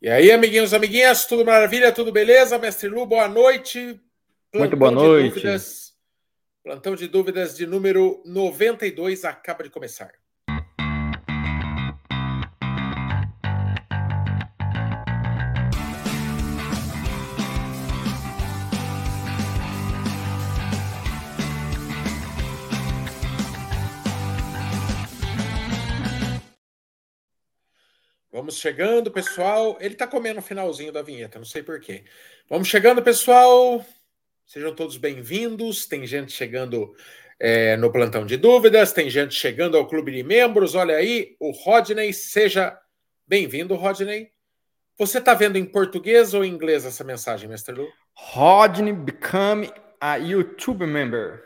E aí, amiguinhos, amiguinhas, tudo maravilha, tudo beleza? Mestre Lu, boa noite. Plantão Muito boa noite. Dúvidas, plantão de dúvidas de número 92 acaba de começar. Vamos chegando, pessoal. Ele está comendo o finalzinho da vinheta, não sei porquê. Vamos chegando, pessoal. Sejam todos bem-vindos. Tem gente chegando é, no plantão de dúvidas, tem gente chegando ao clube de membros. Olha aí, o Rodney. Seja bem-vindo, Rodney. Você está vendo em português ou em inglês essa mensagem, Mestre Lu? Rodney become a YouTube member.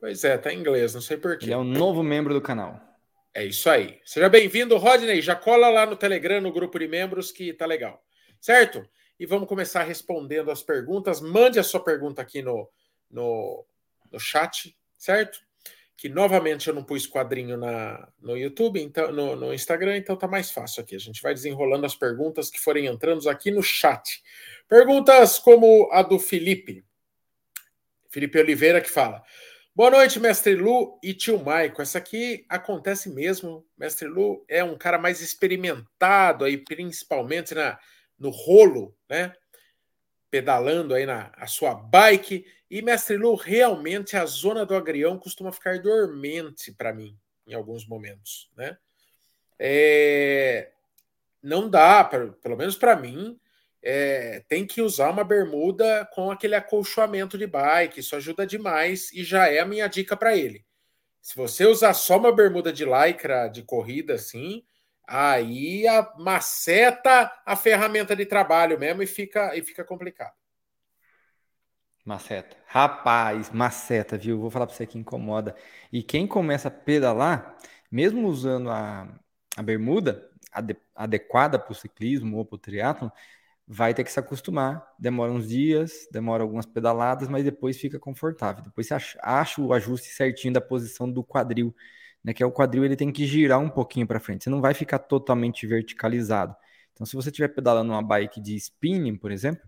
Pois é, tá em inglês, não sei porquê. Ele é um novo membro do canal. É isso aí. Seja bem-vindo, Rodney. Já cola lá no Telegram, no grupo de membros, que tá legal. Certo? E vamos começar respondendo as perguntas. Mande a sua pergunta aqui no, no, no chat, certo? Que novamente eu não pus quadrinho na, no YouTube, então no, no Instagram, então tá mais fácil aqui. A gente vai desenrolando as perguntas que forem entrando aqui no chat. Perguntas como a do Felipe. Felipe Oliveira que fala: Boa noite, mestre Lu e tio Maico. Essa aqui acontece mesmo. Mestre Lu é um cara mais experimentado aí, principalmente na, no rolo, né? Pedalando aí na a sua bike. E, mestre Lu, realmente a zona do agrião costuma ficar dormente para mim em alguns momentos, né? É, não dá, pelo menos para mim, é, tem que usar uma bermuda com aquele acolchoamento de bike, isso ajuda demais e já é a minha dica para ele. Se você usar só uma bermuda de lycra de corrida assim, aí a maceta a ferramenta de trabalho mesmo e fica e fica complicado. Maceta. Rapaz, maceta, viu? Vou falar para você que incomoda. E quem começa a pedalar, mesmo usando a, a bermuda adequada para o ciclismo ou para o triatlon, vai ter que se acostumar. Demora uns dias, demora algumas pedaladas, mas depois fica confortável. Depois você acha, acha o ajuste certinho da posição do quadril, né? Que é o quadril ele tem que girar um pouquinho para frente. Você não vai ficar totalmente verticalizado. Então, se você estiver pedalando uma bike de spinning, por exemplo,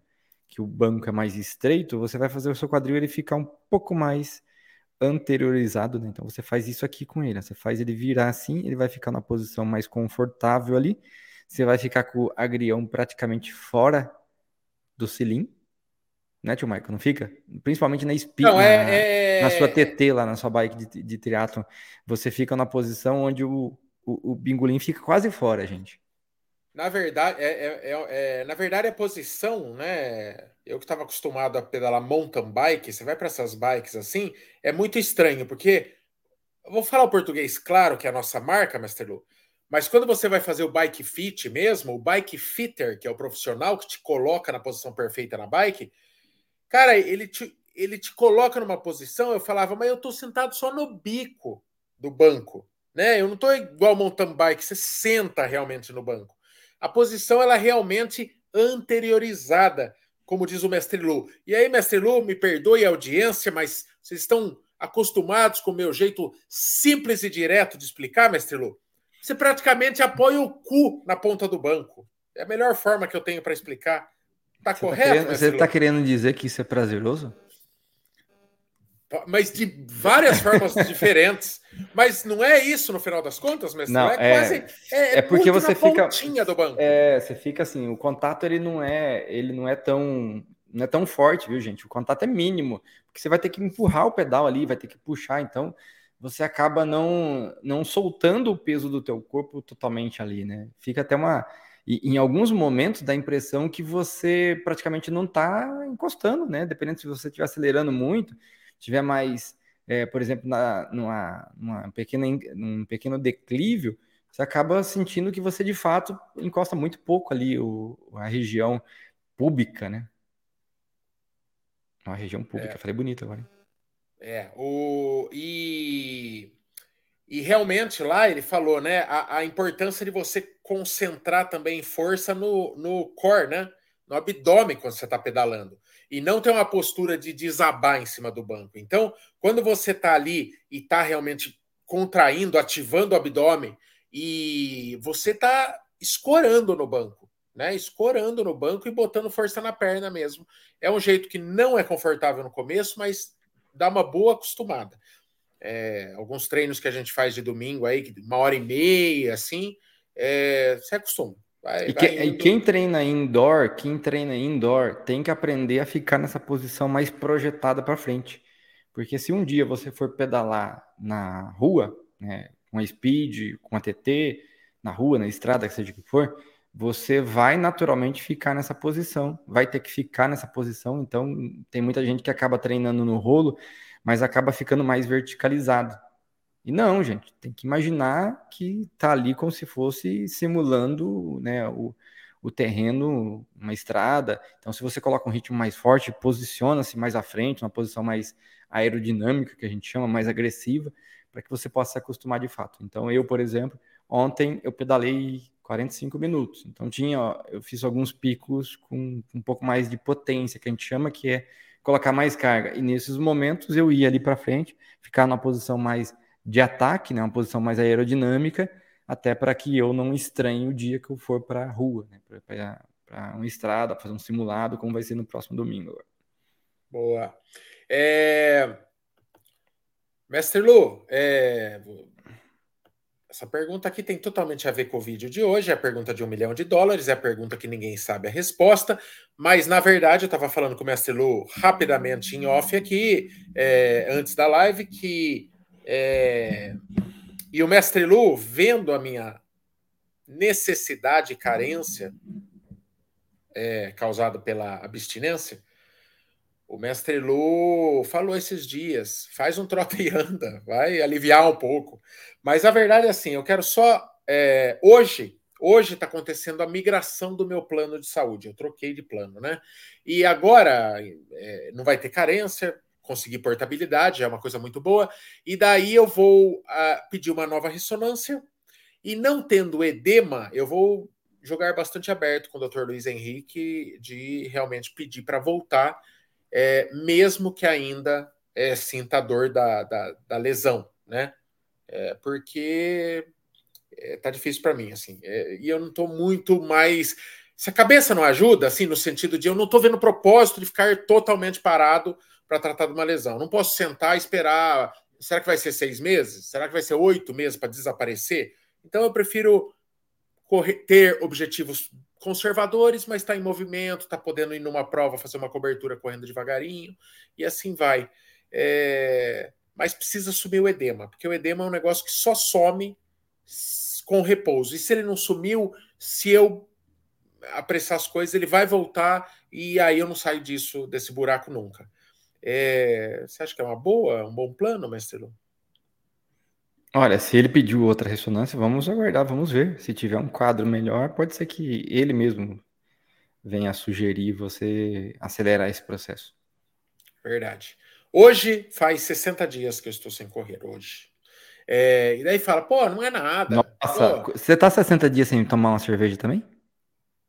que o banco é mais estreito, você vai fazer o seu quadril ele ficar um pouco mais anteriorizado, né? Então você faz isso aqui com ele, você faz ele virar assim, ele vai ficar na posição mais confortável ali você vai ficar com o agrião praticamente fora do cilim, né, tio Michael? Não fica? Principalmente na espinha, na, é, é... na, sua TT lá, na sua bike de, de triatlon, você fica na posição onde o, o, o bingolim fica quase fora, gente. Na verdade, é, é, é, é na verdade, a posição, né? Eu que estava acostumado a pedalar mountain bike, você vai para essas bikes assim, é muito estranho, porque eu vou falar o português claro, que é a nossa marca, Mestre Lu. Mas quando você vai fazer o bike fit mesmo, o bike fitter, que é o profissional que te coloca na posição perfeita na bike, cara, ele te, ele te coloca numa posição. Eu falava, mas eu tô sentado só no bico do banco, né? Eu não tô igual mountain bike, você senta realmente no banco. A posição ela é realmente anteriorizada, como diz o mestre Lu. E aí, mestre Lu, me perdoe a audiência, mas vocês estão acostumados com o meu jeito simples e direto de explicar, mestre Lu? Você praticamente apoia o cu na ponta do banco. É a melhor forma que eu tenho para explicar. Tá você correto? Tá querendo, você está querendo dizer que isso é prazeroso? Mas de várias formas diferentes. Mas não é isso no final das contas, mestre? Não, é, é quase. É, é porque você fica. do banco. É, você fica assim. O contato ele não é, ele não é tão, não é tão forte, viu, gente? O contato é mínimo, porque você vai ter que empurrar o pedal ali, vai ter que puxar. Então, você acaba não, não soltando o peso do teu corpo totalmente ali, né? Fica até uma... E, em alguns momentos dá a impressão que você praticamente não está encostando, né? Dependendo se você estiver acelerando muito, tiver mais, é, por exemplo, na, numa, numa pequena, num pequeno declívio, você acaba sentindo que você de fato encosta muito pouco ali o, a região pública, né? A região pública, é. falei bonito agora. Hein? É, o, e, e realmente lá ele falou, né, a, a importância de você concentrar também força no, no core, né, no abdômen quando você está pedalando, e não ter uma postura de desabar em cima do banco. Então, quando você está ali e está realmente contraindo, ativando o abdômen, e você está escorando no banco. né? Escorando no banco e botando força na perna mesmo. É um jeito que não é confortável no começo, mas dá uma boa acostumada. É, alguns treinos que a gente faz de domingo aí, uma hora e meia, assim, é, se acostuma. Vai, e, que, e, quem treina indoor, quem treina indoor, tem que aprender a ficar nessa posição mais projetada para frente. Porque se um dia você for pedalar na rua, né, com a speed, com a TT, na rua, na estrada, seja o que for, você vai naturalmente ficar nessa posição, vai ter que ficar nessa posição. Então, tem muita gente que acaba treinando no rolo, mas acaba ficando mais verticalizado. E não, gente, tem que imaginar que tá ali como se fosse simulando né, o, o terreno, uma estrada. Então, se você coloca um ritmo mais forte, posiciona-se mais à frente, uma posição mais aerodinâmica, que a gente chama, mais agressiva, para que você possa se acostumar de fato. Então, eu, por exemplo, ontem eu pedalei 45 minutos. Então tinha, ó, eu fiz alguns picos com um pouco mais de potência, que a gente chama que é colocar mais carga. E nesses momentos eu ia ali para frente, ficar numa posição mais de ataque, né, uma posição mais aerodinâmica, até para que eu não estranhe o dia que eu for para a rua, né, para uma estrada, fazer um simulado, como vai ser no próximo domingo. Boa. É... Mestre Lu, é... Essa pergunta aqui tem totalmente a ver com o vídeo de hoje. É a pergunta de um milhão de dólares, é a pergunta que ninguém sabe a resposta. Mas, na verdade, eu estava falando com o Mestre Lu rapidamente em off aqui, é, antes da live, que. É, e o Mestre Lu, vendo a minha necessidade e carência é, causada pela abstinência, o mestre Lu falou esses dias: faz um troca e anda, vai aliviar um pouco. Mas a verdade é assim: eu quero só. É, hoje, hoje está acontecendo a migração do meu plano de saúde. Eu troquei de plano, né? E agora é, não vai ter carência, conseguir portabilidade, é uma coisa muito boa. E daí eu vou uh, pedir uma nova ressonância. E não tendo edema, eu vou jogar bastante aberto com o Dr. Luiz Henrique de realmente pedir para voltar é, mesmo que ainda é, sinta a dor da, da, da lesão, né? É, porque é, tá difícil para mim, assim. É, e eu não tô muito mais. Se a cabeça não ajuda, assim, no sentido de eu não tô vendo propósito de ficar totalmente parado para tratar de uma lesão. Não posso sentar e esperar. Será que vai ser seis meses? Será que vai ser oito meses para desaparecer? Então eu prefiro correr, ter objetivos conservadores, mas está em movimento, está podendo ir numa prova, fazer uma cobertura correndo devagarinho, e assim vai. É... Mas precisa sumir o edema, porque o edema é um negócio que só some com repouso. E se ele não sumiu, se eu apressar as coisas, ele vai voltar e aí eu não saio disso, desse buraco nunca. É... Você acha que é uma boa, um bom plano, mestre Lu? Olha, se ele pediu outra ressonância, vamos aguardar, vamos ver. Se tiver um quadro melhor, pode ser que ele mesmo venha sugerir você acelerar esse processo. Verdade. Hoje faz 60 dias que eu estou sem correr, hoje. É, e daí fala, pô, não é nada. Nossa, pô. você tá 60 dias sem tomar uma cerveja também?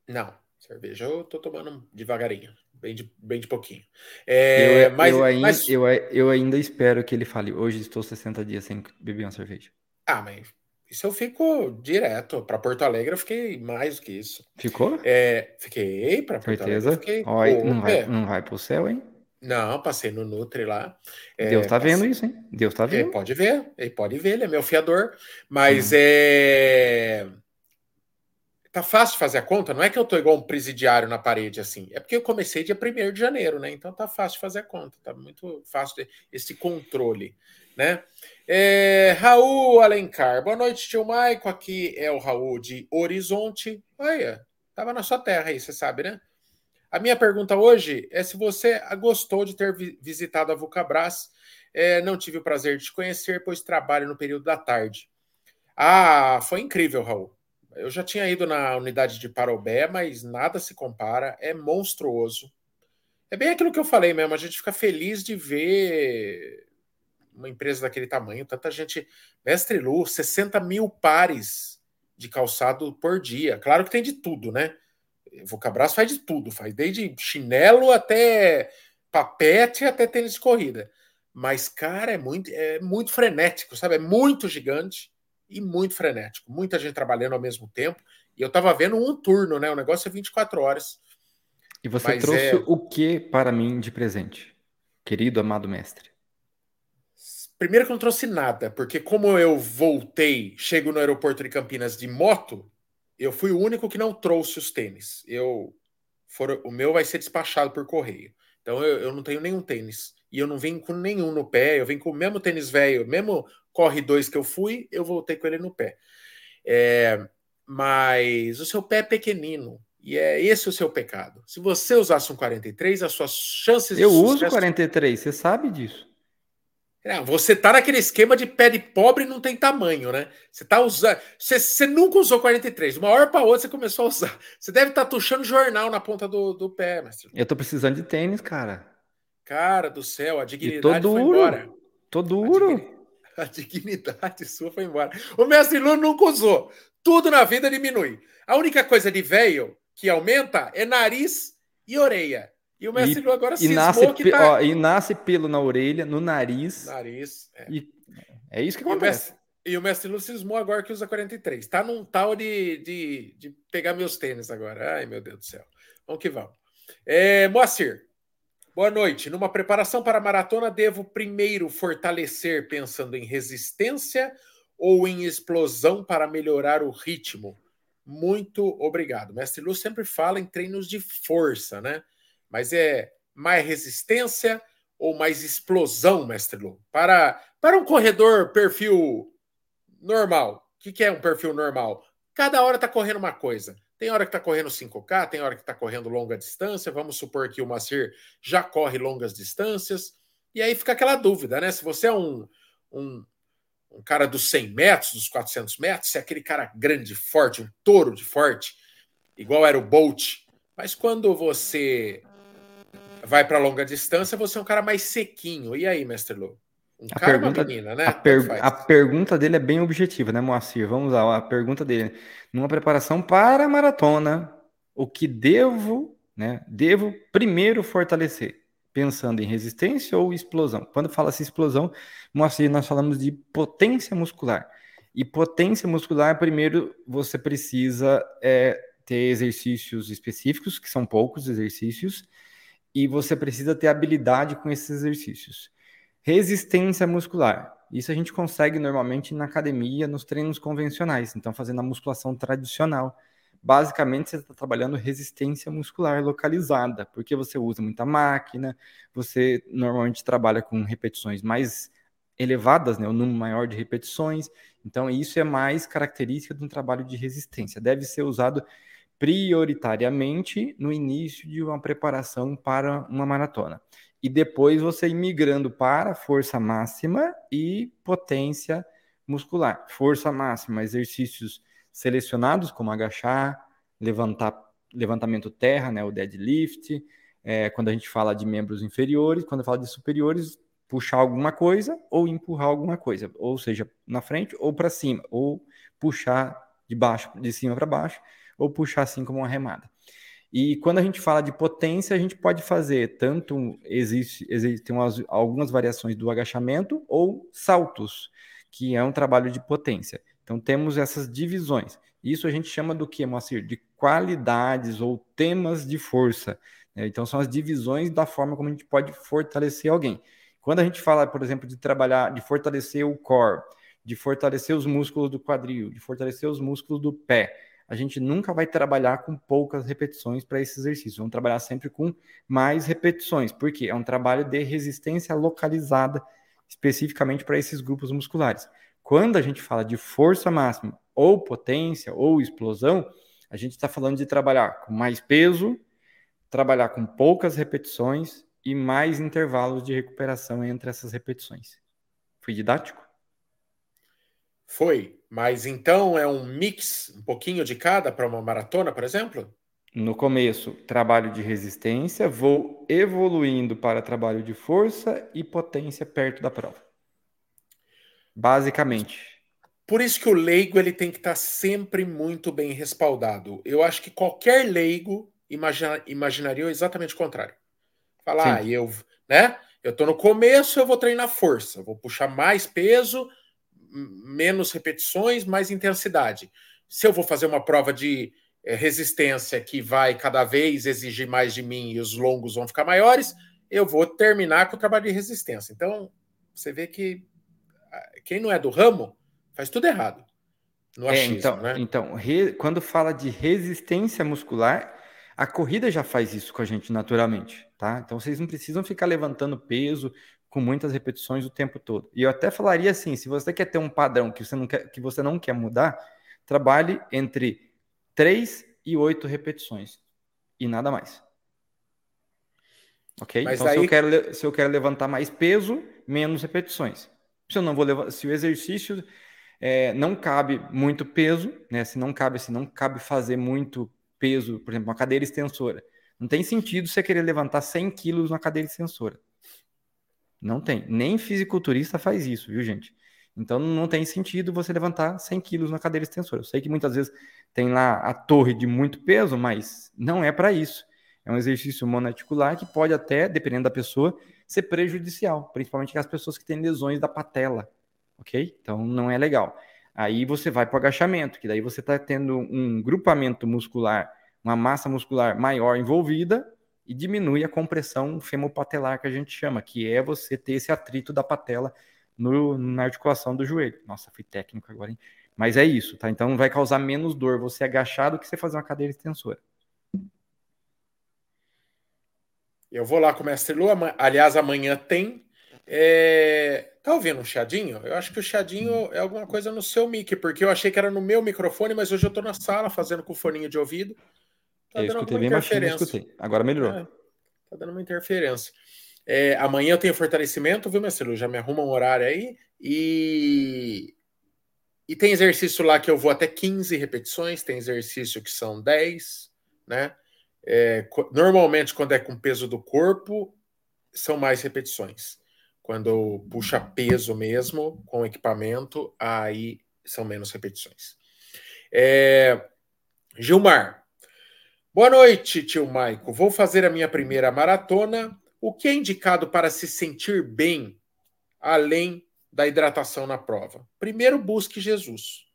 Não, cerveja eu tô tomando devagarinho bem de, bem de pouquinho. É, eu, mas, eu, ainda, mas... Eu, eu ainda espero que ele fale, hoje estou 60 dias sem beber uma cerveja. Ah, mas isso eu fico direto. Para Porto Alegre eu fiquei mais do que isso. Ficou? É, fiquei para Porto Certeza? Alegre. Fiquei, não, vai, é. não vai pro céu, hein? Não, passei no Nutri lá. É, Deus tá vendo isso, hein? Deus tá vendo. Ele pode ver, ele pode ver, ele é meu fiador. Mas hum. é tá fácil fazer a conta, não é que eu tô igual um presidiário na parede assim, é porque eu comecei dia 1 de janeiro, né? Então tá fácil fazer a conta, tá muito fácil esse controle, né? É, Raul Alencar, boa noite, tio Maico. Aqui é o Raul de Horizonte. Olha, tava na sua terra aí, você sabe, né? A minha pergunta hoje é se você gostou de ter visitado a Vulcabras. É, não tive o prazer de te conhecer, pois trabalho no período da tarde. Ah, foi incrível, Raul. Eu já tinha ido na unidade de Parobé, mas nada se compara, é monstruoso. É bem aquilo que eu falei mesmo, a gente fica feliz de ver uma empresa daquele tamanho, tanta gente. Mestre Lu, 60 mil pares de calçado por dia. Claro que tem de tudo, né? Vulcabras faz de tudo, faz desde chinelo até papete até tênis de corrida. Mas, cara, é muito, é muito frenético, sabe? É muito gigante e muito frenético. Muita gente trabalhando ao mesmo tempo E eu tava vendo um turno, né? O negócio é 24 horas. E você Mas trouxe é... o que para mim de presente, querido amado mestre? Primeiro que eu não trouxe nada, porque como eu voltei, chego no aeroporto de Campinas de moto, eu fui o único que não trouxe os tênis. Eu for, o meu vai ser despachado por correio. Então eu, eu não tenho nenhum tênis. E eu não venho com nenhum no pé, eu venho com o mesmo tênis velho, mesmo corre dois que eu fui, eu voltei com ele no pé. É, mas o seu pé é pequenino. E é esse o seu pecado. Se você usasse um 43, as suas chances eu de Eu uso 43, você sabe disso. É, você tá naquele esquema de pé de pobre e não tem tamanho, né? Você tá usando. Você, você nunca usou 43. Uma hora para outra você começou a usar. Você deve estar tá tuchando jornal na ponta do, do pé, mestre. Eu tô precisando de tênis, cara. Cara do céu, a dignidade foi embora. Tô duro. A, digni... a dignidade sua foi embora. O mestre Lula nunca usou. Tudo na vida diminui. A única coisa de velho que aumenta é nariz e orelha. E o mestre Lu agora e nasce, que tá... ó, e nasce pelo na orelha, no nariz. Nariz. É, e é isso que acontece. E o mestre Lu cismou agora que usa 43. Tá num tal de, de, de pegar meus tênis agora. Ai, meu Deus do céu. Vamos que vamos. É, Moacir, boa noite. Numa preparação para a maratona, devo primeiro fortalecer pensando em resistência ou em explosão para melhorar o ritmo? Muito obrigado. Mestre Lu sempre fala em treinos de força, né? Mas é mais resistência ou mais explosão, mestre Lu? Para, para um corredor perfil normal, o que, que é um perfil normal? Cada hora está correndo uma coisa. Tem hora que está correndo 5K, tem hora que está correndo longa distância. Vamos supor que o Macir já corre longas distâncias. E aí fica aquela dúvida, né? Se você é um, um, um cara dos 100 metros, dos 400 metros, se é aquele cara grande, forte, um touro de forte, igual era o Bolt. Mas quando você vai para longa distância, você é um cara mais sequinho. E aí, mestre Lou? Um a pergunta, menina, né? A, per, a, pergunta dele é bem objetiva, né, Moacir? Vamos lá, a pergunta dele. Numa preparação para a maratona, o que devo, né, devo primeiro fortalecer? Pensando em resistência ou explosão? Quando fala-se explosão, Moacir, nós falamos de potência muscular. E potência muscular, primeiro, você precisa é, ter exercícios específicos, que são poucos exercícios, e você precisa ter habilidade com esses exercícios. Resistência muscular. Isso a gente consegue normalmente na academia, nos treinos convencionais, então fazendo a musculação tradicional. Basicamente, você está trabalhando resistência muscular localizada, porque você usa muita máquina, você normalmente trabalha com repetições mais elevadas, né, o número maior de repetições. Então, isso é mais característica de um trabalho de resistência. Deve ser usado prioritariamente no início de uma preparação para uma maratona. E depois você ir migrando para força máxima e potência muscular. Força máxima, exercícios selecionados, como agachar, levantar, levantamento terra, né, o deadlift. É, quando a gente fala de membros inferiores, quando fala de superiores, puxar alguma coisa ou empurrar alguma coisa, ou seja, na frente ou para cima, ou puxar de baixo, de cima para baixo ou puxar assim como uma remada. E quando a gente fala de potência, a gente pode fazer tanto existe existem umas, algumas variações do agachamento ou saltos, que é um trabalho de potência. Então temos essas divisões. Isso a gente chama do que, Moacir? De qualidades ou temas de força. Né? Então são as divisões da forma como a gente pode fortalecer alguém. Quando a gente fala, por exemplo, de trabalhar, de fortalecer o core, de fortalecer os músculos do quadril, de fortalecer os músculos do pé, a gente nunca vai trabalhar com poucas repetições para esse exercício. Vamos trabalhar sempre com mais repetições, porque é um trabalho de resistência localizada especificamente para esses grupos musculares. Quando a gente fala de força máxima, ou potência, ou explosão, a gente está falando de trabalhar com mais peso, trabalhar com poucas repetições e mais intervalos de recuperação entre essas repetições. Fui didático? Foi, mas então é um mix, um pouquinho de cada para uma maratona, por exemplo? No começo, trabalho de resistência, vou evoluindo para trabalho de força e potência perto da prova. Basicamente. Por isso que o leigo ele tem que estar sempre muito bem respaldado. Eu acho que qualquer leigo imagina, imaginaria exatamente o contrário. Falar, ah, eu, né? Eu tô no começo, eu vou treinar força, vou puxar mais peso, menos repetições, mais intensidade. se eu vou fazer uma prova de é, resistência que vai cada vez exigir mais de mim e os longos vão ficar maiores, eu vou terminar com o trabalho de resistência. Então, você vê que ah, quem não é do ramo faz tudo errado. No achismo, é, então, né? então re, quando fala de resistência muscular, a corrida já faz isso com a gente naturalmente, tá? Então vocês não precisam ficar levantando peso com muitas repetições o tempo todo. E eu até falaria assim, se você quer ter um padrão que você não quer, que você não quer mudar, trabalhe entre 3 e 8 repetições e nada mais. Ok? Mas então, se, eu quero, se eu quero levantar mais peso, menos repetições. Se eu não vou levar, se o exercício é, não cabe muito peso, né? Se não cabe, se não cabe fazer muito peso, por exemplo, uma cadeira extensora. Não tem sentido você querer levantar 100 quilos na cadeira extensora. Não tem. Nem fisiculturista faz isso, viu, gente? Então não tem sentido você levantar 100 quilos na cadeira extensora. Eu sei que muitas vezes tem lá a torre de muito peso, mas não é para isso. É um exercício monoarticular que pode até, dependendo da pessoa, ser prejudicial, principalmente as pessoas que têm lesões da patela, ok? Então não é legal. Aí você vai para o agachamento, que daí você está tendo um grupamento muscular, uma massa muscular maior envolvida e diminui a compressão femopatelar que a gente chama, que é você ter esse atrito da patela no, na articulação do joelho. Nossa, fui técnico agora, hein? Mas é isso, tá? Então vai causar menos dor você agachar do que você fazer uma cadeira extensora. Eu vou lá com o mestre Lu. Aliás, amanhã tem. É... Tá ouvindo um chadinho? Eu acho que o chadinho é alguma coisa no seu mic, porque eu achei que era no meu microfone, mas hoje eu tô na sala fazendo com o foninho de ouvido. Tá eu escutei bem baixinho, escutei. Agora melhorou. É, tá dando uma interferência. É, amanhã eu tenho fortalecimento, viu, Lu? Já me arruma um horário aí. E... e tem exercício lá que eu vou até 15 repetições, tem exercício que são 10, né? É, normalmente, quando é com peso do corpo, são mais repetições. Quando puxa peso mesmo, com equipamento, aí são menos repetições. É, Gilmar, boa noite, tio Maico. Vou fazer a minha primeira maratona. O que é indicado para se sentir bem, além da hidratação na prova? Primeiro, busque Jesus.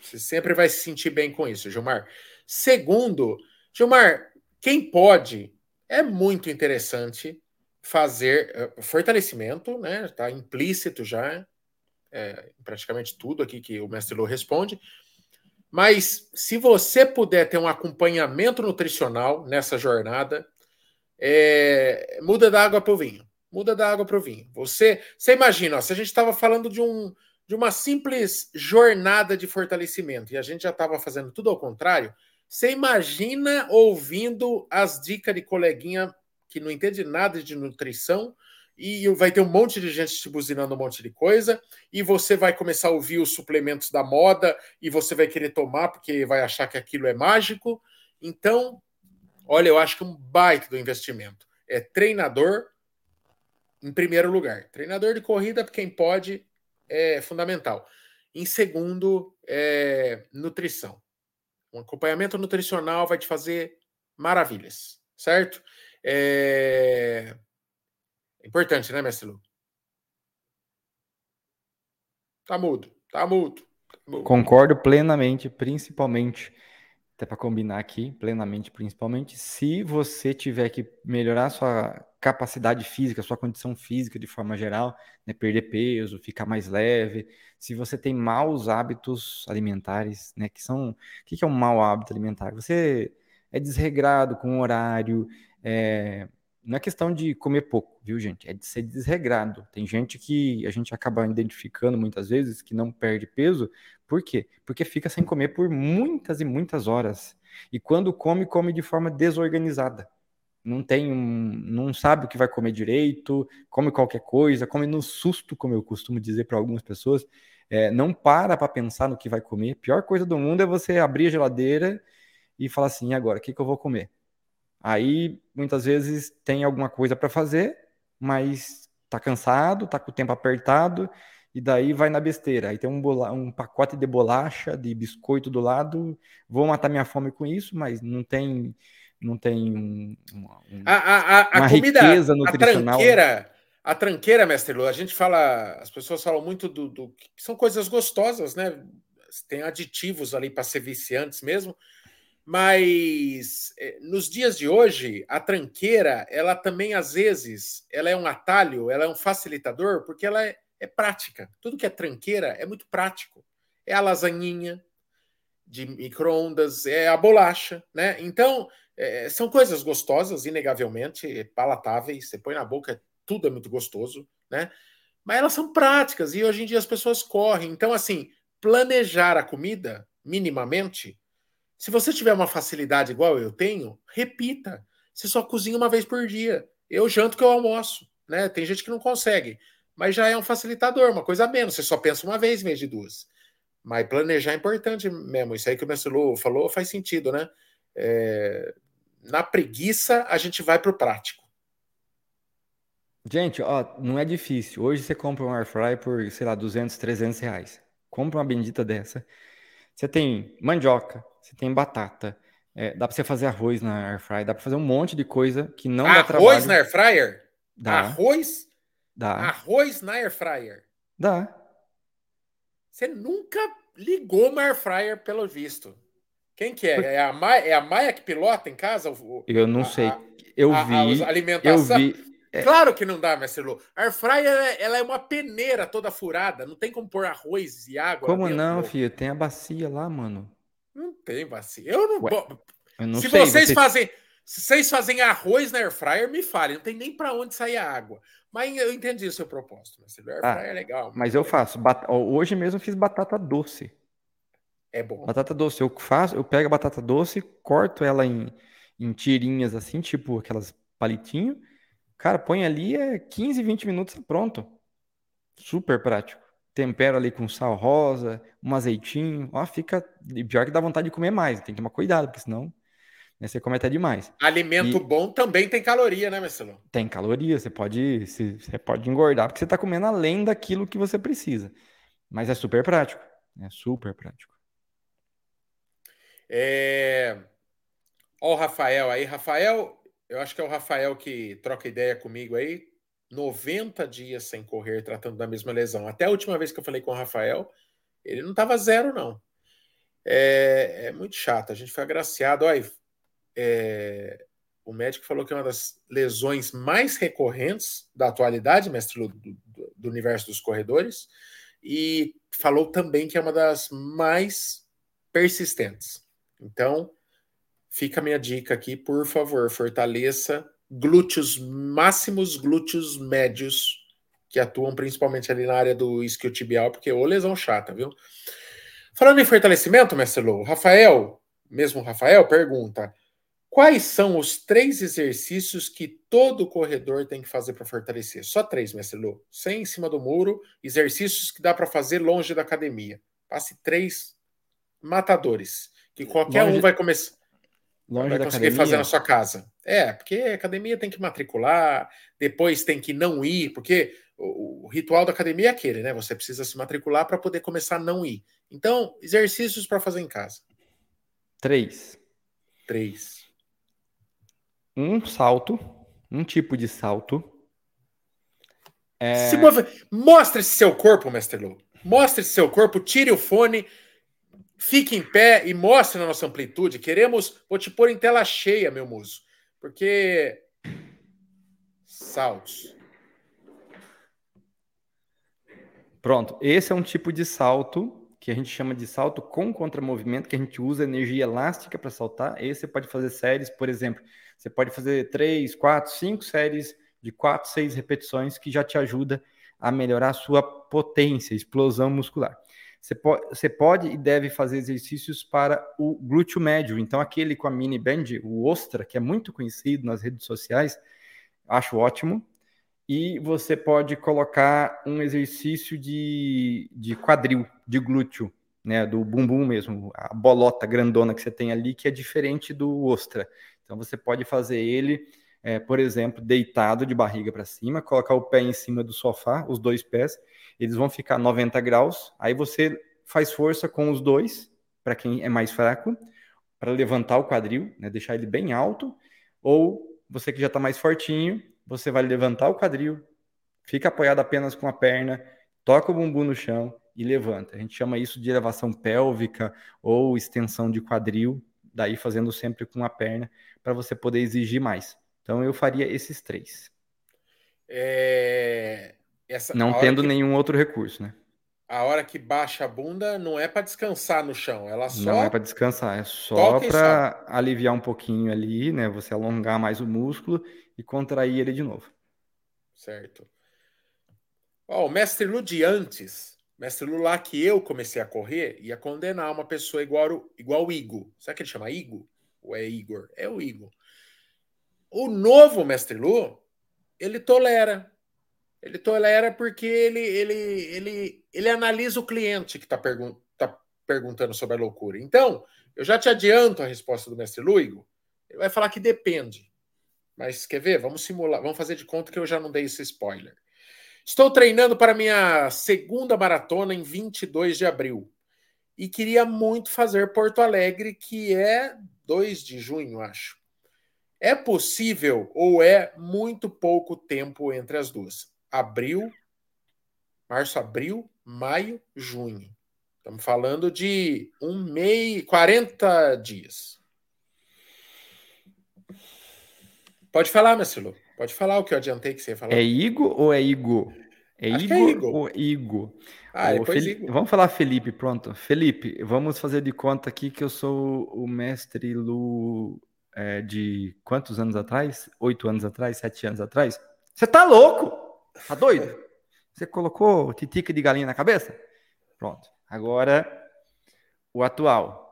Você sempre vai se sentir bem com isso, Gilmar. Segundo, Gilmar, quem pode, é muito interessante fazer uh, fortalecimento, né? Está implícito já, é, praticamente tudo aqui que o mestre Lô responde. Mas se você puder ter um acompanhamento nutricional nessa jornada, é, muda da água para o vinho. Muda da água para o vinho. Você, você imagina, ó, se a gente estava falando de, um, de uma simples jornada de fortalecimento e a gente já estava fazendo tudo ao contrário, você imagina ouvindo as dicas de coleguinha que não entende nada de nutrição e vai ter um monte de gente te buzinando um monte de coisa e você vai começar a ouvir os suplementos da moda e você vai querer tomar porque vai achar que aquilo é mágico. Então, olha, eu acho que um baita do investimento. É treinador em primeiro lugar. Treinador de corrida, quem pode, é fundamental. Em segundo, é nutrição. Um acompanhamento nutricional vai te fazer maravilhas, certo? É, importante, né, mestre Lu? Tá mudo, tá mudo. Tá mudo. Concordo plenamente, principalmente até para combinar aqui, plenamente principalmente, se você tiver que melhorar sua capacidade física, sua condição física de forma geral, né, perder peso, ficar mais leve, se você tem maus hábitos alimentares, né, que são, o que é um mau hábito alimentar? Você é desregrado com o horário, é, não é questão de comer pouco, viu, gente? É de ser desregrado. Tem gente que a gente acaba identificando muitas vezes que não perde peso. Por quê? Porque fica sem comer por muitas e muitas horas. E quando come, come de forma desorganizada. Não tem um, não sabe o que vai comer direito, come qualquer coisa, come no susto, como eu costumo dizer para algumas pessoas. É, não para para pensar no que vai comer. A pior coisa do mundo é você abrir a geladeira e falar assim: agora, o que, que eu vou comer? Aí, muitas vezes, tem alguma coisa para fazer, mas tá cansado, tá com o tempo apertado, e daí vai na besteira. Aí tem um, um pacote de bolacha, de biscoito do lado, vou matar minha fome com isso, mas não tem não tem um, a, a, a, uma comida, riqueza nutricional. A tranqueira, a tranqueira, mestre Lu, a gente fala, as pessoas falam muito do, do que são coisas gostosas, né? tem aditivos ali para ser viciantes mesmo. Mas é, nos dias de hoje, a tranqueira, ela também às vezes, ela é um atalho, ela é um facilitador, porque ela é, é prática. Tudo que é tranqueira é muito prático. É a lasanhinha de micro-ondas, é a bolacha, né? Então, é, são coisas gostosas, inegavelmente, palatáveis, você põe na boca, tudo é muito gostoso, né? Mas elas são práticas e hoje em dia as pessoas correm. Então, assim, planejar a comida minimamente se você tiver uma facilidade igual eu tenho, repita. Você só cozinha uma vez por dia. Eu janto que eu almoço, né? Tem gente que não consegue, mas já é um facilitador, uma coisa a menos. Você só pensa uma vez em vez de duas. Mas planejar é importante mesmo. Isso aí que o Mestre falou faz sentido, né? É... Na preguiça, a gente vai para o prático. Gente, ó, não é difícil. Hoje você compra um air fry por, sei lá, 200, 300 reais. Compra uma bendita dessa. Você tem mandioca, você tem batata. É, dá para você fazer arroz na air fryer, dá para fazer um monte de coisa que não arroz dá trabalho. Arroz na air fryer? Dá. Arroz? Dá. Arroz na air fryer? Dá. Você nunca ligou uma air fryer pelo visto. Quem que é? É a Maia, é a Maia que pilota em casa? Eu não a, sei. Eu a, vi. A, alimentação. Eu vi. É. Claro que não dá, mestre Lu. Air fryer ela é uma peneira toda furada. Não tem como pôr arroz e água. Como não, filho? Tem a bacia lá, mano. Não tem bacia. Eu não. Ué, eu não se sei, vocês você... fazem. Se vocês fazem arroz na air fryer, me falem. Não tem nem para onde sair a água. Mas eu entendi o seu propósito. Mas air ah, fryer é legal. Mas eu faço. Bat... Hoje mesmo eu fiz batata doce. É bom. Batata doce. Eu faço, eu pego a batata doce, corto ela em, em tirinhas assim, tipo aquelas palitinho. Cara, põe ali, é 15, 20 minutos, tá pronto. Super prático tempero ali com sal rosa, um azeitinho, ó, fica. E pior que dá vontade de comer mais, tem que tomar cuidado, porque senão né, você come até demais. Alimento e... bom também tem caloria, né, Marcelo? Tem caloria, você pode, você pode engordar, porque você está comendo além daquilo que você precisa. Mas é super prático. É super prático. É... Ó, o Rafael aí. Rafael, eu acho que é o Rafael que troca ideia comigo aí. 90 dias sem correr, tratando da mesma lesão. Até a última vez que eu falei com o Rafael, ele não estava zero, não. É, é, muito chato. A gente foi agraciado. Olha, é, o médico falou que é uma das lesões mais recorrentes da atualidade, mestre do, do, do universo dos corredores, e falou também que é uma das mais persistentes. Então, fica a minha dica aqui, por favor, fortaleça glúteos máximos, glúteos médios, que atuam principalmente ali na área do isquiotibial, porque é lesão chata, viu? Falando em fortalecimento, mestre Lou, Rafael, mesmo Rafael, pergunta: quais são os três exercícios que todo corredor tem que fazer para fortalecer? Só três, mestre Lou. Sem em cima do muro, exercícios que dá para fazer longe da academia. Passe três matadores, que qualquer longe... um vai começar. Longe vai conseguir academia. fazer na sua casa. É, porque a academia tem que matricular, depois tem que não ir, porque o, o ritual da academia é aquele, né? Você precisa se matricular para poder começar a não ir. Então, exercícios para fazer em casa. Três. Três. Um salto, um tipo de salto. É... Move... Mostre seu corpo, Mestre Lu. Mostre seu corpo, tire o fone, Fique em pé e mostre a nossa amplitude. Queremos. Vou te pôr em tela cheia, meu muso. Porque. Saltos. Pronto. Esse é um tipo de salto que a gente chama de salto com contramovimento, que a gente usa energia elástica para saltar. Esse você pode fazer séries, por exemplo. Você pode fazer três, quatro, cinco séries de quatro, seis repetições que já te ajuda a melhorar a sua potência, explosão muscular. Você pode, você pode e deve fazer exercícios para o glúteo médio. Então, aquele com a mini band, o Ostra, que é muito conhecido nas redes sociais, acho ótimo. E você pode colocar um exercício de, de quadril, de glúteo, né, do bumbum mesmo, a bolota grandona que você tem ali, que é diferente do Ostra. Então, você pode fazer ele, é, por exemplo, deitado de barriga para cima, colocar o pé em cima do sofá, os dois pés, eles vão ficar 90 graus. Aí você faz força com os dois, para quem é mais fraco, para levantar o quadril, né, deixar ele bem alto. Ou você que já está mais fortinho, você vai levantar o quadril, fica apoiado apenas com a perna, toca o bumbum no chão e levanta. A gente chama isso de elevação pélvica ou extensão de quadril, daí fazendo sempre com a perna, para você poder exigir mais. Então eu faria esses três. É... Essa, não tendo que... nenhum outro recurso, né? A hora que baixa a bunda não é para descansar no chão, ela só. Não é para descansar, é só para aliviar um pouquinho ali, né? Você alongar mais o músculo e contrair ele de novo. Certo. Ó, o mestre Lu de antes, mestre Lu lá que eu comecei a correr, ia condenar uma pessoa igual, igual o Igor. Sabe que ele chama Igor? Ou é Igor? É o Igor. O novo mestre Lu, ele tolera. Ele tolera porque ele, ele, ele, ele analisa o cliente que está pergun tá perguntando sobre a loucura. Então, eu já te adianto a resposta do mestre Luigo. Ele vai falar que depende. Mas quer ver? Vamos simular, vamos fazer de conta que eu já não dei esse spoiler. Estou treinando para minha segunda maratona em 22 de abril. E queria muito fazer Porto Alegre, que é 2 de junho, acho. É possível ou é muito pouco tempo entre as duas? Abril, março, abril, maio, junho. Estamos falando de um mês, 40 dias. Pode falar, Marcelo. Pode falar o que eu adiantei que você ia falar. É Igo ou é Igo? É Acho Igor é Igo. ou Igo? Ah, depois Felipe, Igo. Vamos falar Felipe, pronto. Felipe, vamos fazer de conta aqui que eu sou o mestre Lu é, de quantos anos atrás? Oito anos atrás? Sete anos atrás? Você tá louco? Tá doido? Você colocou titica de galinha na cabeça? Pronto. Agora, o atual.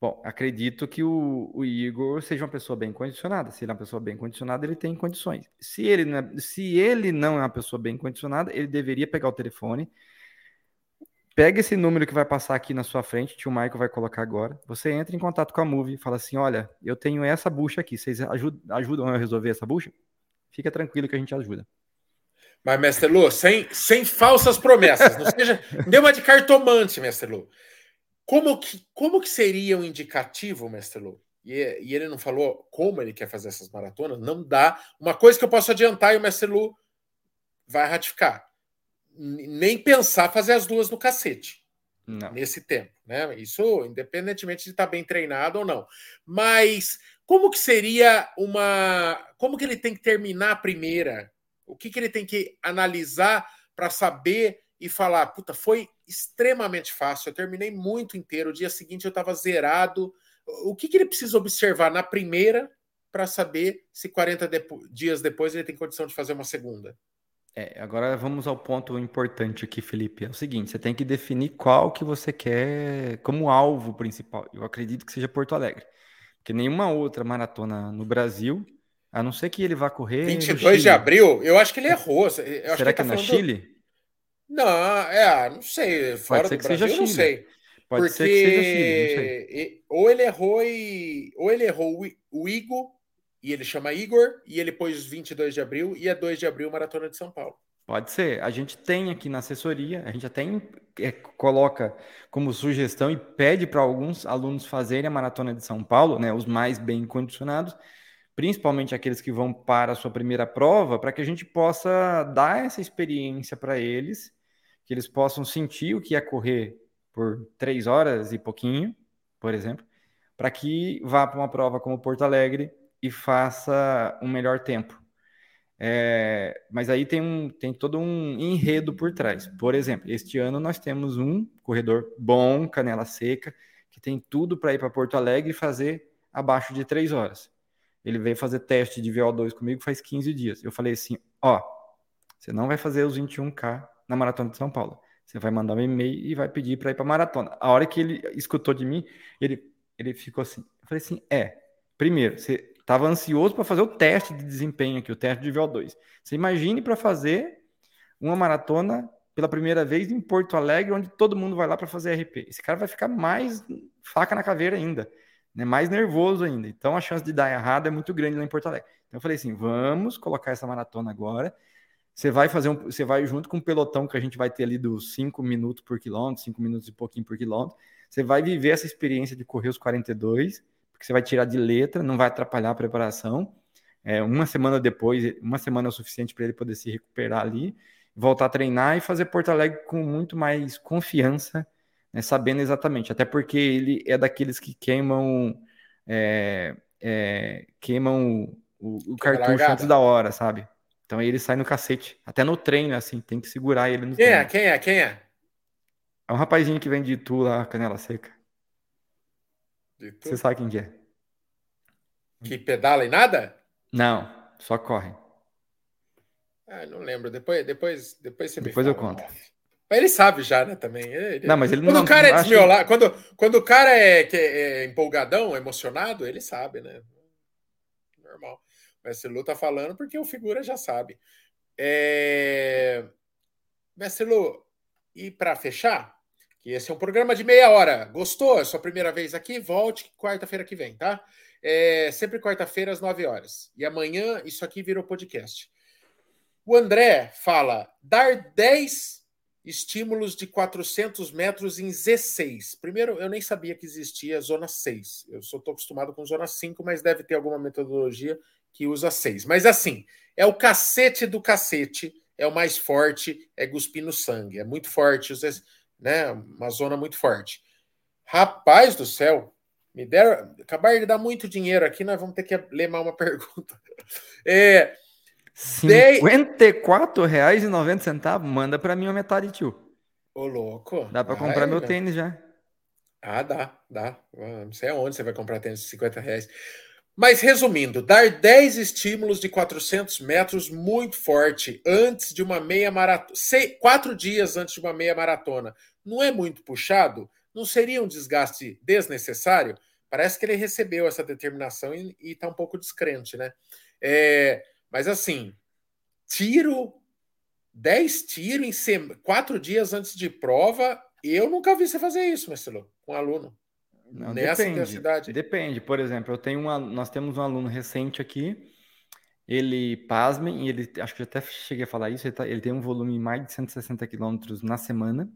Bom, acredito que o, o, Igor seja uma pessoa bem condicionada. Se ele é uma pessoa bem condicionada, ele tem condições. Se ele, é, se ele não é uma pessoa bem condicionada, ele deveria pegar o telefone, pega esse número que vai passar aqui na sua frente, tio Michael vai colocar agora. Você entra em contato com a Move fala assim: olha, eu tenho essa bucha aqui, vocês ajudam, ajudam a resolver essa bucha? Fica tranquilo que a gente ajuda. Mas, mestre Lu, sem, sem falsas promessas. Não seja. Dê uma de cartomante, mestre Lu. Como que, como que seria um indicativo, mestre Lu? E, e, ele não falou como ele quer fazer essas maratonas, não dá. Uma coisa que eu posso adiantar e o mestre Lu vai ratificar. Nem pensar fazer as duas no cacete. Não. Nesse tempo, né? Isso independentemente de estar bem treinado ou não. Mas como que seria uma. Como que ele tem que terminar a primeira? O que, que ele tem que analisar para saber e falar, puta, foi extremamente fácil, eu terminei muito inteiro, o dia seguinte eu estava zerado. O que, que ele precisa observar na primeira para saber se 40 depo dias depois ele tem condição de fazer uma segunda? É, agora vamos ao ponto importante aqui, Felipe. É o seguinte, você tem que definir qual que você quer como alvo principal. Eu acredito que seja Porto Alegre. Porque nenhuma outra maratona no Brasil, a não ser que ele vá correr. 22 de abril? Eu acho que ele errou. Eu Será que, que, que tá é no Chile? Não, é, não sei. Fora Pode ser do que Brasil, seja não sei. Pode porque ser que seja Chile, ou ele errou e ou ele errou o Igor e ele chama Igor e ele pôs 22 de abril e é 2 de abril maratona de São Paulo. Pode ser. A gente tem aqui na assessoria, a gente até é, coloca como sugestão e pede para alguns alunos fazerem a maratona de São Paulo, né, os mais bem condicionados, principalmente aqueles que vão para a sua primeira prova, para que a gente possa dar essa experiência para eles que eles possam sentir o que é correr por três horas e pouquinho, por exemplo, para que vá para uma prova como Porto Alegre e faça um melhor tempo. É, mas aí tem, um, tem todo um enredo por trás. Por exemplo, este ano nós temos um corredor bom, canela seca, que tem tudo para ir para Porto Alegre e fazer abaixo de três horas. Ele veio fazer teste de VO2 comigo faz 15 dias. Eu falei assim: ó, você não vai fazer os 21K na Maratona de São Paulo. Você vai mandar um e-mail e vai pedir para ir para maratona. A hora que ele escutou de mim, ele, ele ficou assim. Eu falei assim: é, primeiro, você estava ansioso para fazer o teste de desempenho aqui, o teste de VO2. Você imagine para fazer uma maratona pela primeira vez em Porto Alegre, onde todo mundo vai lá para fazer RP. Esse cara vai ficar mais faca na caveira ainda, né? mais nervoso ainda. Então a chance de dar errado é muito grande lá em Porto Alegre. Então eu falei assim: vamos colocar essa maratona agora você vai fazer um, você vai junto com o pelotão que a gente vai ter ali dos 5 minutos por quilômetro, 5 minutos e pouquinho por quilômetro. Você vai viver essa experiência de correr os 42, porque você vai tirar de letra, não vai atrapalhar a preparação. É, uma semana depois, uma semana é o suficiente para ele poder se recuperar ali. voltar a treinar e fazer Porto Alegre com muito mais confiança, né, sabendo exatamente. Até porque ele é daqueles que queimam é, é, queimam o, o cartucho antes da hora, sabe? Então ele sai no cacete. Até no treino, assim, tem que segurar ele no Quem treino. é? Quem é? Quem é? É um rapazinho que vem de Itu lá, Canela Seca. Você sabe quem que é? Que pedala e nada? Não, só corre. Ah, não lembro. Depois, depois, depois você depois eu conto. Mas ele sabe já, né, também. Ele... Não, mas ele quando não... o cara é desmiolar, que... quando, quando o cara é, que é empolgadão, emocionado, ele sabe, né? Normal. Mestre Lu tá falando porque o figura já sabe. É... Mestre Lu, e para fechar, que esse é um programa de meia hora. Gostou? É sua primeira vez aqui? Volte quarta-feira que vem, tá? É sempre quarta-feira às 9 horas. E amanhã isso aqui virou podcast. O André fala: dar 10 estímulos de 400 metros em Z6. Primeiro, eu nem sabia que existia zona 6. Eu só estou acostumado com zona 5, mas deve ter alguma metodologia que usa 6. Mas assim, é o cacete do cacete, é o mais forte, é cuspir no sangue. É muito forte, né? Uma zona muito forte. Rapaz do céu, me deram. Acabaram de dar muito dinheiro aqui, nós vamos ter que ler mal uma pergunta. É. R$ 54,90? Manda para mim uma metade, tio. Ô, louco. Dá para comprar meu tênis já. Ah, dá, dá. Não sei aonde você vai comprar tênis de 50 reais. Mas resumindo, dar 10 estímulos de 400 metros muito forte antes de uma meia maratona, quatro dias antes de uma meia maratona, não é muito puxado? Não seria um desgaste desnecessário? Parece que ele recebeu essa determinação e está um pouco descrente, né? É, mas assim, tiro, 10 tiros em quatro dias antes de prova, eu nunca vi você fazer isso, Marcelo, com um aluno. Não, Nessa depende, intensidade. Depende. Por exemplo, eu tenho uma, nós temos um aluno recente aqui. Ele, pasmem, ele acho que eu até cheguei a falar isso. Ele, tá, ele tem um volume de mais de 160 quilômetros na semana.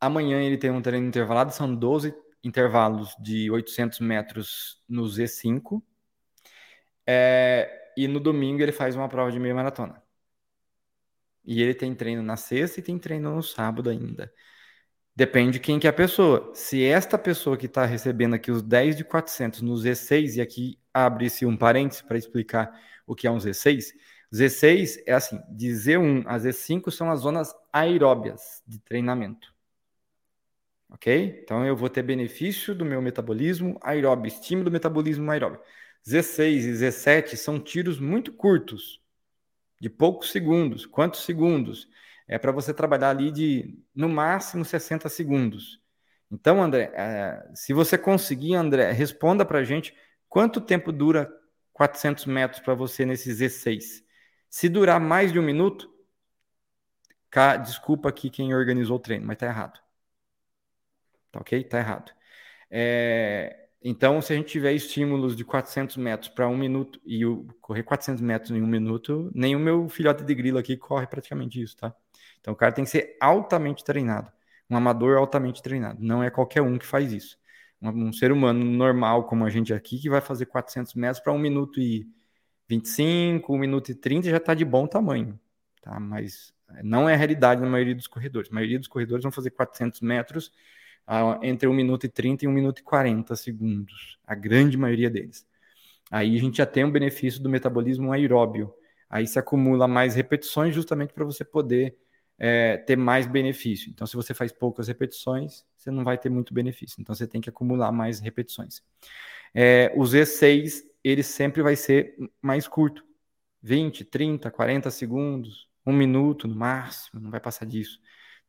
Amanhã ele tem um treino intervalado, são 12 intervalos de 800 metros no Z5. É, e no domingo ele faz uma prova de meia maratona. E ele tem treino na sexta e tem treino no sábado ainda. Depende de quem que é a pessoa. Se esta pessoa que está recebendo aqui os 10 de 400 no Z6, e aqui abre-se um parênteses para explicar o que é um Z6. Z6 é assim, de Z1 a Z5 são as zonas aeróbias de treinamento. Ok? Então eu vou ter benefício do meu metabolismo aeróbio, estímulo do metabolismo aeróbio. Z6 e Z7 são tiros muito curtos, de poucos segundos. Quantos segundos? É para você trabalhar ali de no máximo 60 segundos. Então, André, é, se você conseguir, André, responda para a gente quanto tempo dura 400 metros para você nesse Z6. Se durar mais de um minuto, cá, desculpa aqui quem organizou o treino, mas está errado. Tá ok? Está errado. É, então, se a gente tiver estímulos de 400 metros para um minuto e correr 400 metros em um minuto, nem o meu filhote de grilo aqui corre praticamente isso, tá? Então o cara tem que ser altamente treinado. Um amador altamente treinado. Não é qualquer um que faz isso. Um, um ser humano normal, como a gente aqui, que vai fazer 400 metros para 1 minuto e 25, 1 minuto e 30 já está de bom tamanho. Tá? Mas não é a realidade na maioria dos corredores. A maioria dos corredores vão fazer 400 metros uh, entre 1 minuto e 30 e 1 minuto e 40 segundos. A grande maioria deles. Aí a gente já tem um benefício do metabolismo aeróbio. Aí se acumula mais repetições justamente para você poder é, ter mais benefício. Então, se você faz poucas repetições, você não vai ter muito benefício. Então, você tem que acumular mais repetições. É, o Z6, ele sempre vai ser mais curto. 20, 30, 40 segundos, um minuto no máximo, não vai passar disso,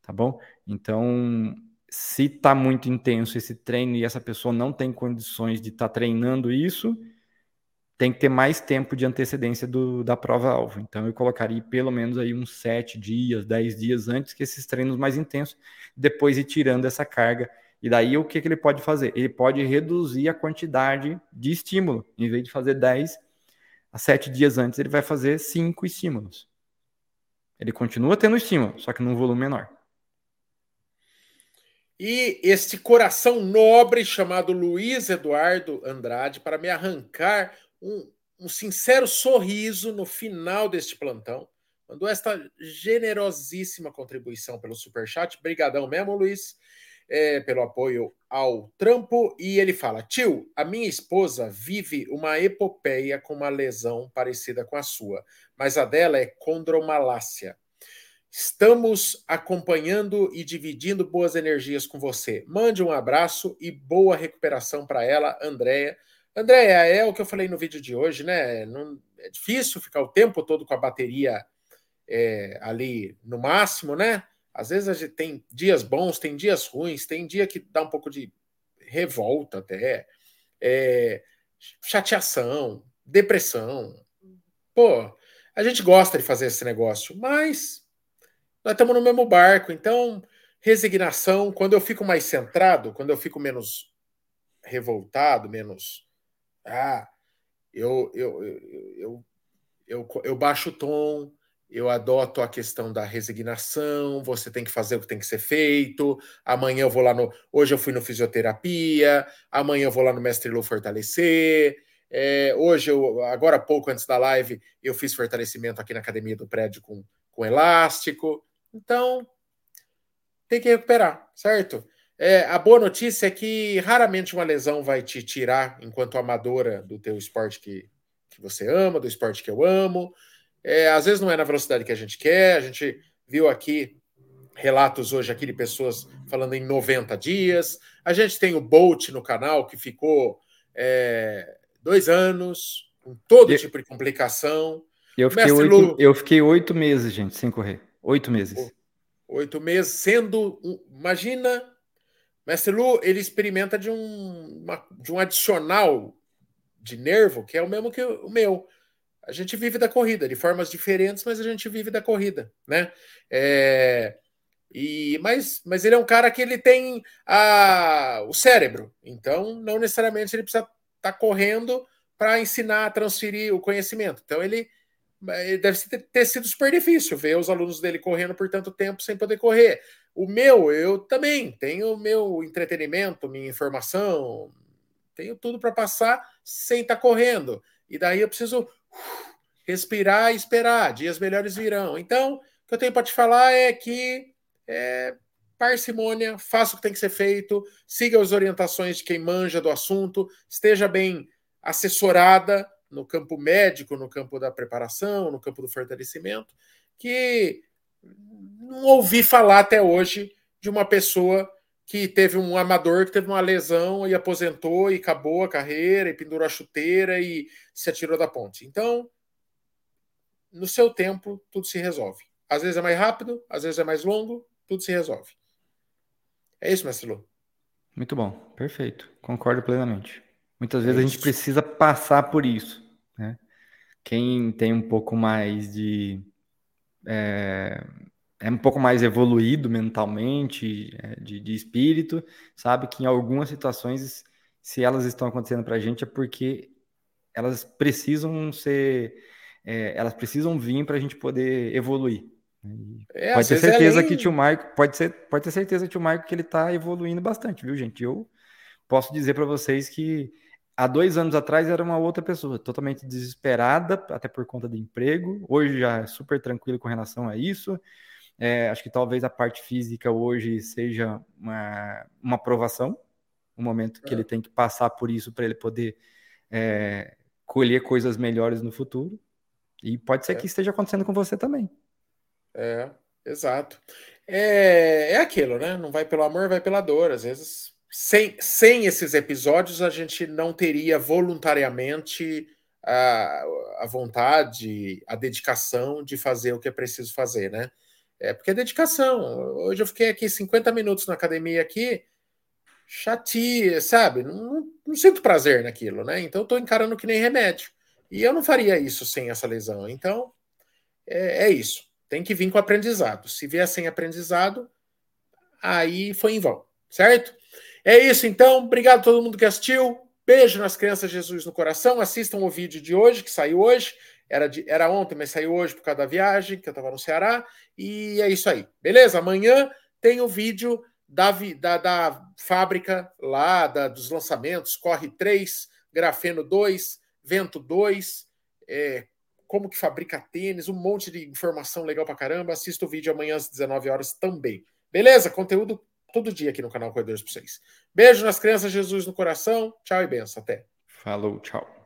tá bom? Então, se está muito intenso esse treino e essa pessoa não tem condições de estar tá treinando isso, tem que ter mais tempo de antecedência do, da prova-alvo. Então, eu colocaria pelo menos aí uns sete dias, dez dias antes que esses treinos mais intensos, depois ir tirando essa carga. E daí, o que, que ele pode fazer? Ele pode reduzir a quantidade de estímulo. Em vez de fazer 10 a sete dias antes, ele vai fazer cinco estímulos. Ele continua tendo estímulo, só que num volume menor. E este coração nobre chamado Luiz Eduardo Andrade, para me arrancar um, um sincero sorriso no final deste plantão. mandou esta generosíssima contribuição pelo Superchat. Brigadão mesmo, Luiz, é, pelo apoio ao trampo. E ele fala: Tio, a minha esposa vive uma epopeia com uma lesão parecida com a sua, mas a dela é condromalácia. Estamos acompanhando e dividindo boas energias com você. Mande um abraço e boa recuperação para ela, Andréia. Andréia, é o que eu falei no vídeo de hoje, né? Não, é difícil ficar o tempo todo com a bateria é, ali no máximo, né? Às vezes a gente tem dias bons, tem dias ruins, tem dia que dá um pouco de revolta até, é, chateação, depressão. Pô, a gente gosta de fazer esse negócio, mas nós estamos no mesmo barco, então resignação, quando eu fico mais centrado, quando eu fico menos revoltado, menos ah, eu eu, eu, eu, eu, baixo o tom, eu adoto a questão da resignação, você tem que fazer o que tem que ser feito. Amanhã eu vou lá no. Hoje eu fui no fisioterapia, amanhã eu vou lá no Mestre Lu fortalecer. É, hoje, eu, agora há pouco antes da live, eu fiz fortalecimento aqui na academia do prédio com, com elástico. Então, tem que recuperar, certo? É, a boa notícia é que raramente uma lesão vai te tirar, enquanto amadora, do teu esporte que, que você ama, do esporte que eu amo. É, às vezes não é na velocidade que a gente quer. A gente viu aqui relatos hoje aqui de pessoas falando em 90 dias. A gente tem o Bolt no canal que ficou é, dois anos, com todo e, tipo de complicação. Eu fiquei, oito, Lu, eu fiquei oito meses, gente, sem correr. Oito meses. Oito meses, sendo. Imagina, Mestre Lu, ele experimenta de um, uma, de um adicional de nervo que é o mesmo que o meu. A gente vive da corrida, de formas diferentes, mas a gente vive da corrida, né? É, e, mas, mas ele é um cara que ele tem a, o cérebro, então não necessariamente ele precisa estar tá correndo para ensinar transferir o conhecimento. Então ele, ele deve ter, ter sido super difícil ver os alunos dele correndo por tanto tempo sem poder correr. O meu, eu também tenho o meu entretenimento, minha informação, tenho tudo para passar sem estar tá correndo. E daí eu preciso respirar e esperar, dias melhores virão. Então, o que eu tenho para te falar é que é, parcimônia, faça o que tem que ser feito, siga as orientações de quem manja do assunto, esteja bem assessorada no campo médico, no campo da preparação, no campo do fortalecimento, que não ouvi falar até hoje de uma pessoa que teve um amador que teve uma lesão e aposentou e acabou a carreira e pendurou a chuteira e se atirou da ponte. Então, no seu tempo, tudo se resolve. Às vezes é mais rápido, às vezes é mais longo, tudo se resolve. É isso, mestre Lu. Muito bom, perfeito. Concordo plenamente. Muitas vezes é a gente precisa passar por isso. Né? Quem tem um pouco mais de é, é um pouco mais evoluído mentalmente, é, de, de espírito, sabe que em algumas situações, se elas estão acontecendo para a gente, é porque elas precisam ser, é, elas precisam vir para a gente poder evoluir. É, pode ter é certeza além... que tio Marco, pode, ser, pode ter certeza que o Marco que ele está evoluindo bastante, viu, gente? Eu posso dizer para vocês que há dois anos atrás era uma outra pessoa, totalmente desesperada, até por conta do emprego. Hoje já é super tranquilo com relação a isso. É, acho que talvez a parte física hoje seja uma, uma aprovação, um momento que é. ele tem que passar por isso para ele poder é, colher coisas melhores no futuro. E pode ser é. que esteja acontecendo com você também. É, exato. É, é aquilo, né? Não vai pelo amor, vai pela dor. Às vezes, sem, sem esses episódios, a gente não teria voluntariamente a, a vontade, a dedicação de fazer o que é preciso fazer, né? É porque é dedicação. Hoje eu fiquei aqui 50 minutos na academia aqui, chateia, sabe? Não, não, não, sinto prazer naquilo, né? Então eu tô encarando que nem remédio. E eu não faria isso sem essa lesão. Então é, é isso. Tem que vir com aprendizado. Se vier sem aprendizado, aí foi em vão, certo? É isso então. Obrigado a todo mundo que assistiu. Beijo nas crianças Jesus no coração. Assistam o vídeo de hoje, que saiu hoje. Era, de, era ontem, mas saiu hoje por causa da viagem, que eu estava no Ceará. E é isso aí. Beleza? Amanhã tem o vídeo da, da, da fábrica lá, da, dos lançamentos. Corre 3, Grafeno 2, Vento 2, é, como que fabrica tênis, um monte de informação legal pra caramba. Assista o vídeo amanhã às 19 horas também. Beleza? Conteúdo todo dia aqui no canal Corredores para vocês. Beijo nas crianças, Jesus no coração. Tchau e benção. Até. Falou, tchau.